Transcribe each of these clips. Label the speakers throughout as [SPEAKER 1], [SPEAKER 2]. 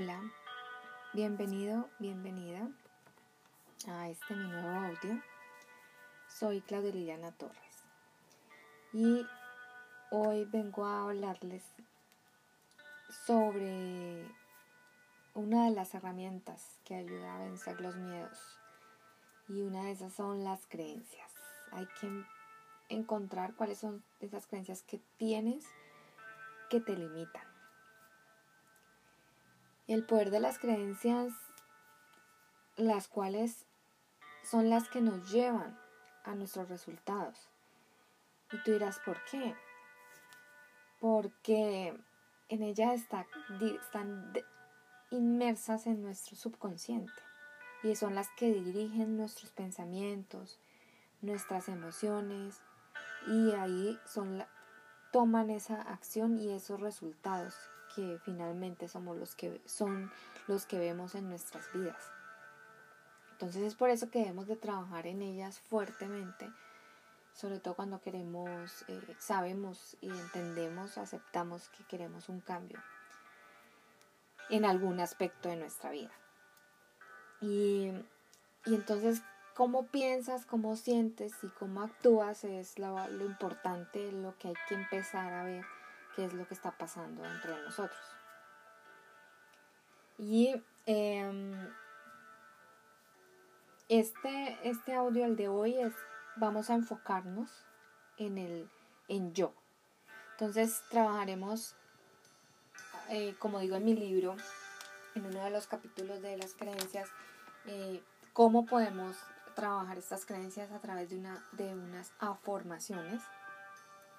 [SPEAKER 1] Hola, bienvenido, bienvenida a este mi nuevo audio. Soy Claudia Liliana Torres y hoy vengo a hablarles sobre una de las herramientas que ayuda a vencer los miedos y una de esas son las creencias. Hay que encontrar cuáles son esas creencias que tienes que te limitan el poder de las creencias, las cuales son las que nos llevan a nuestros resultados. Y tú dirás, ¿por qué? Porque en ellas está, están inmersas en nuestro subconsciente y son las que dirigen nuestros pensamientos, nuestras emociones y ahí son toman esa acción y esos resultados que finalmente somos los que son los que vemos en nuestras vidas. Entonces es por eso que debemos de trabajar en ellas fuertemente, sobre todo cuando queremos, eh, sabemos y entendemos, aceptamos que queremos un cambio en algún aspecto de nuestra vida. Y, y entonces cómo piensas, cómo sientes y cómo actúas es lo, lo importante, lo que hay que empezar a ver qué es lo que está pasando dentro de nosotros. Y em, este, este audio, el de hoy, es, vamos a enfocarnos en el en yo. Entonces trabajaremos, eh, como digo en mi libro, en uno de los capítulos de las creencias, eh, cómo podemos trabajar estas creencias a través de, una, de unas afirmaciones.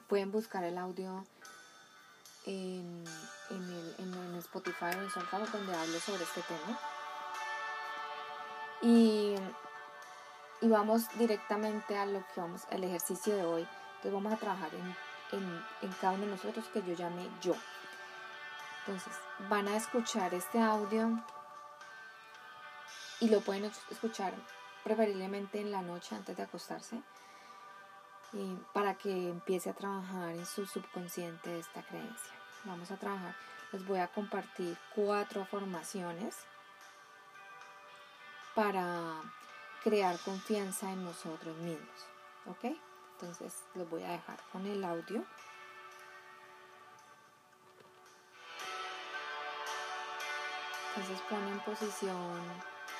[SPEAKER 1] Pueden buscar el audio en, el, en, Spotify o en SoundCloud donde hablo sobre este tema. Y, y, vamos directamente a lo que vamos, al ejercicio de hoy. Entonces vamos a trabajar en, en, en cada uno de nosotros que yo llame yo. Entonces van a escuchar este audio y lo pueden escuchar preferiblemente en la noche antes de acostarse para que empiece a trabajar en su subconsciente esta creencia. Vamos a trabajar, les voy a compartir cuatro formaciones para crear confianza en nosotros mismos. ¿Ok? Entonces los voy a dejar con el audio. Entonces ponen en posición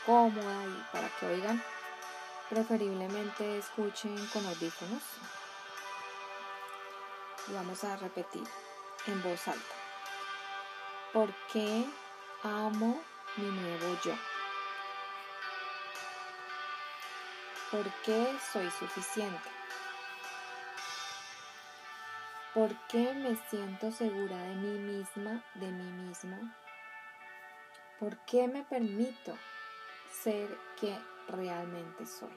[SPEAKER 1] cómoda y para que oigan Preferiblemente escuchen con audífonos. Y vamos a repetir en voz alta. ¿Por qué amo mi nuevo yo? ¿Por qué soy suficiente? ¿Por qué me siento segura de mí misma, de mí mismo? ¿Por qué me permito ser que realmente soy.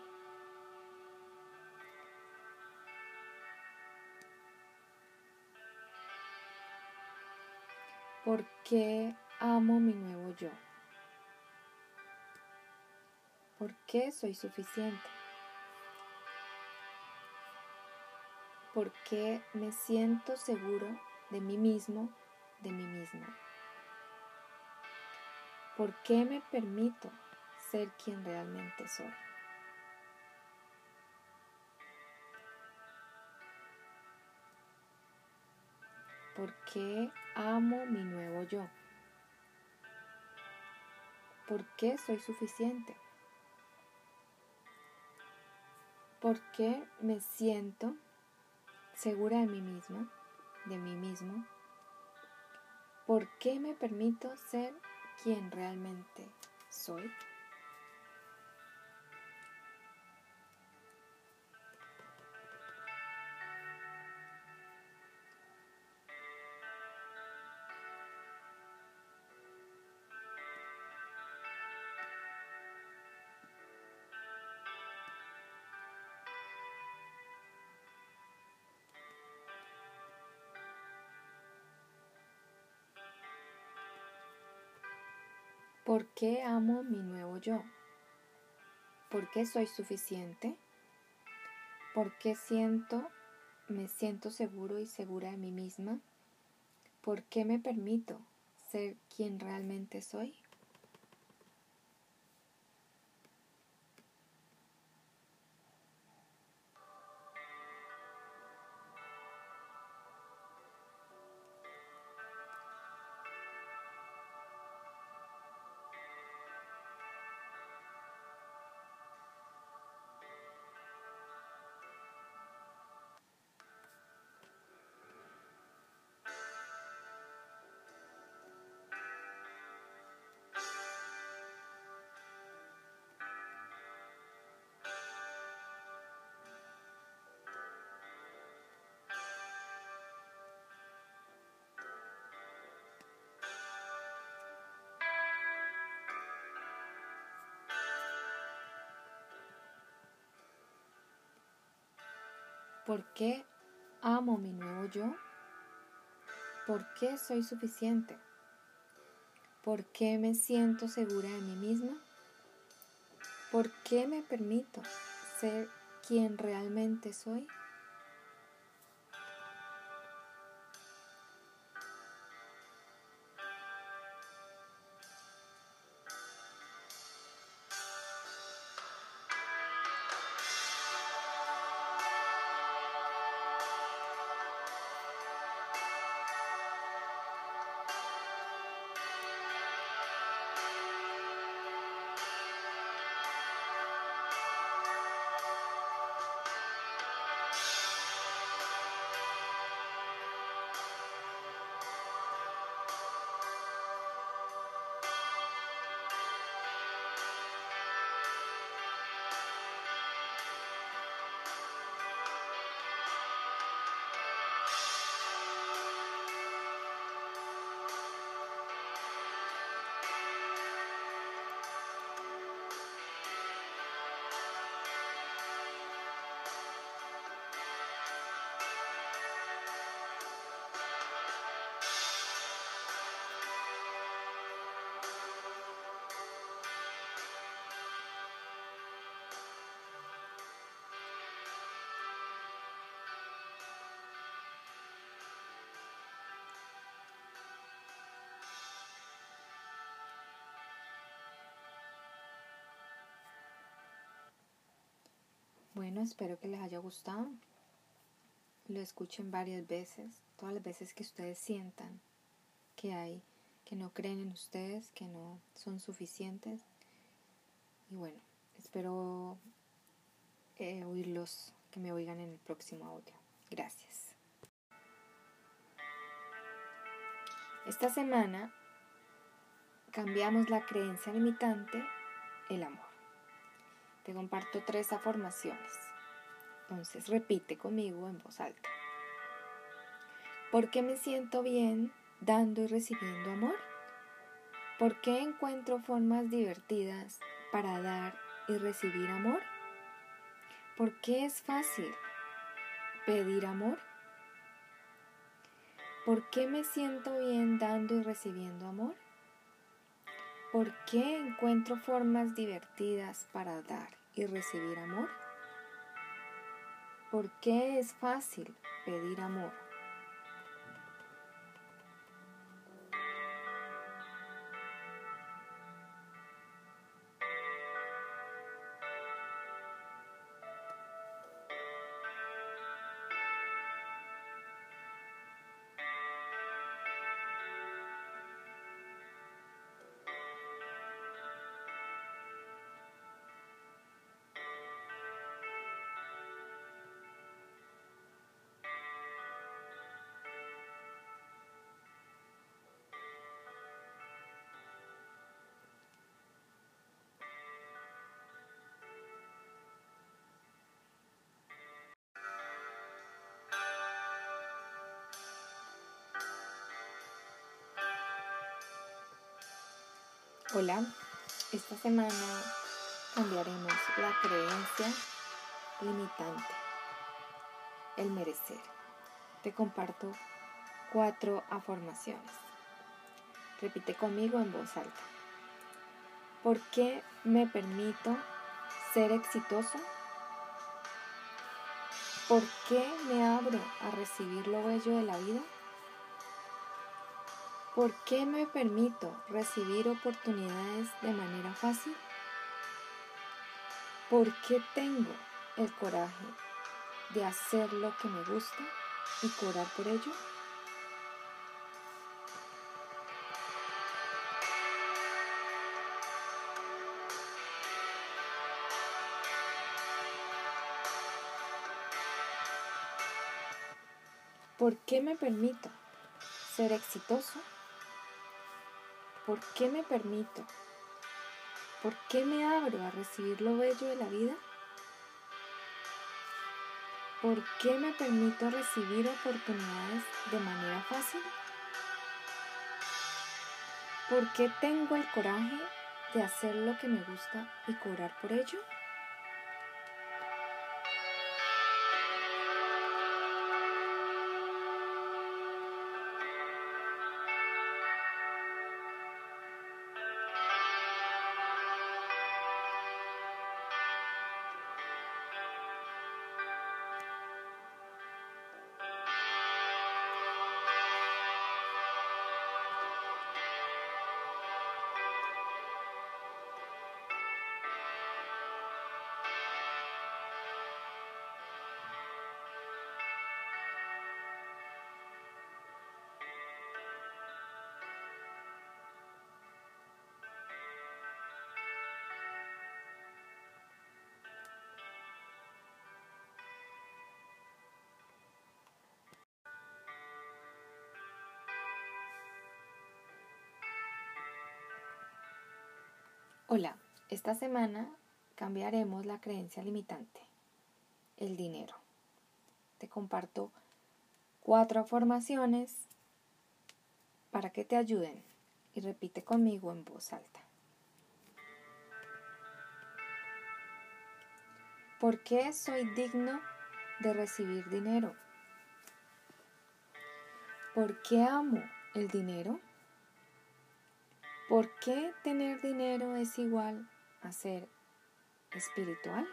[SPEAKER 1] ¿Por qué amo mi nuevo yo? ¿Por qué soy suficiente? ¿Por qué me siento seguro de mí mismo, de mí misma? ¿Por qué me permito ser quien realmente soy. ¿Por qué amo mi nuevo yo? ¿Por qué soy suficiente? ¿Por qué me siento segura de mí misma, de mí mismo? ¿Por qué me permito ser quien realmente soy? ¿Por qué amo mi nuevo yo? ¿Por qué soy suficiente? ¿Por qué siento, me siento seguro y segura de mí misma? ¿Por qué me permito ser quien realmente soy? ¿Por qué amo mi nuevo yo? ¿Por qué soy suficiente? ¿Por qué me siento segura de mí misma? ¿Por qué me permito ser quien realmente soy? Bueno, espero que les haya gustado. Lo escuchen varias veces, todas las veces que ustedes sientan que hay, que no creen en ustedes, que no son suficientes. Y bueno, espero eh, oírlos, que me oigan en el próximo audio. Gracias. Esta semana cambiamos la creencia limitante, el amor. Te comparto tres afirmaciones. Entonces repite conmigo en voz alta. ¿Por qué me siento bien dando y recibiendo amor? ¿Por qué encuentro formas divertidas para dar y recibir amor? ¿Por qué es fácil pedir amor? ¿Por qué me siento bien dando y recibiendo amor? ¿Por qué encuentro formas divertidas para dar y recibir amor? ¿Por qué es fácil pedir amor? Hola, esta semana cambiaremos la creencia limitante, el merecer. Te comparto cuatro afirmaciones. Repite conmigo en voz alta. ¿Por qué me permito ser exitoso? ¿Por qué me abro a recibir lo bello de la vida? ¿Por qué me permito recibir oportunidades de manera fácil? ¿Por qué tengo el coraje de hacer lo que me gusta y cobrar por ello? ¿Por qué me permito ser exitoso? ¿Por qué me permito? ¿Por qué me abro a recibir lo bello de la vida? ¿Por qué me permito recibir oportunidades de manera fácil? ¿Por qué tengo el coraje de hacer lo que me gusta y cobrar por ello? Hola, esta semana cambiaremos la creencia limitante, el dinero. Te comparto cuatro afirmaciones para que te ayuden y repite conmigo en voz alta. ¿Por qué soy digno de recibir dinero? ¿Por qué amo el dinero? ¿Por qué tener dinero es igual a ser espiritual?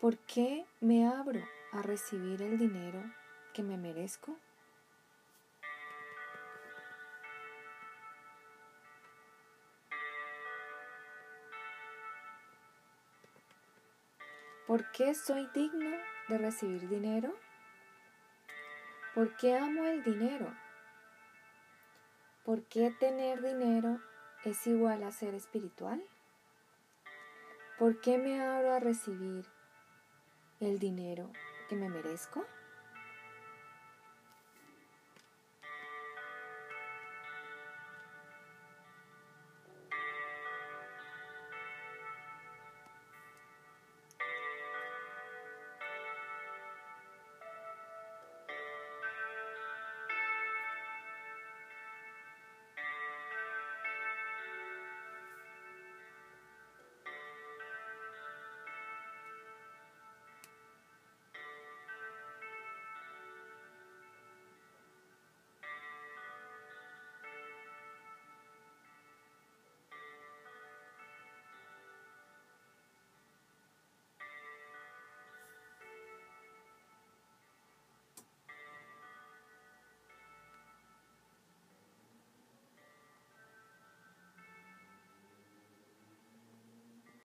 [SPEAKER 1] ¿Por qué me abro a recibir el dinero que me merezco? ¿Por qué soy digno de recibir dinero? ¿Por qué amo el dinero? ¿Por qué tener dinero es igual a ser espiritual? ¿Por qué me abro a recibir el dinero que me merezco?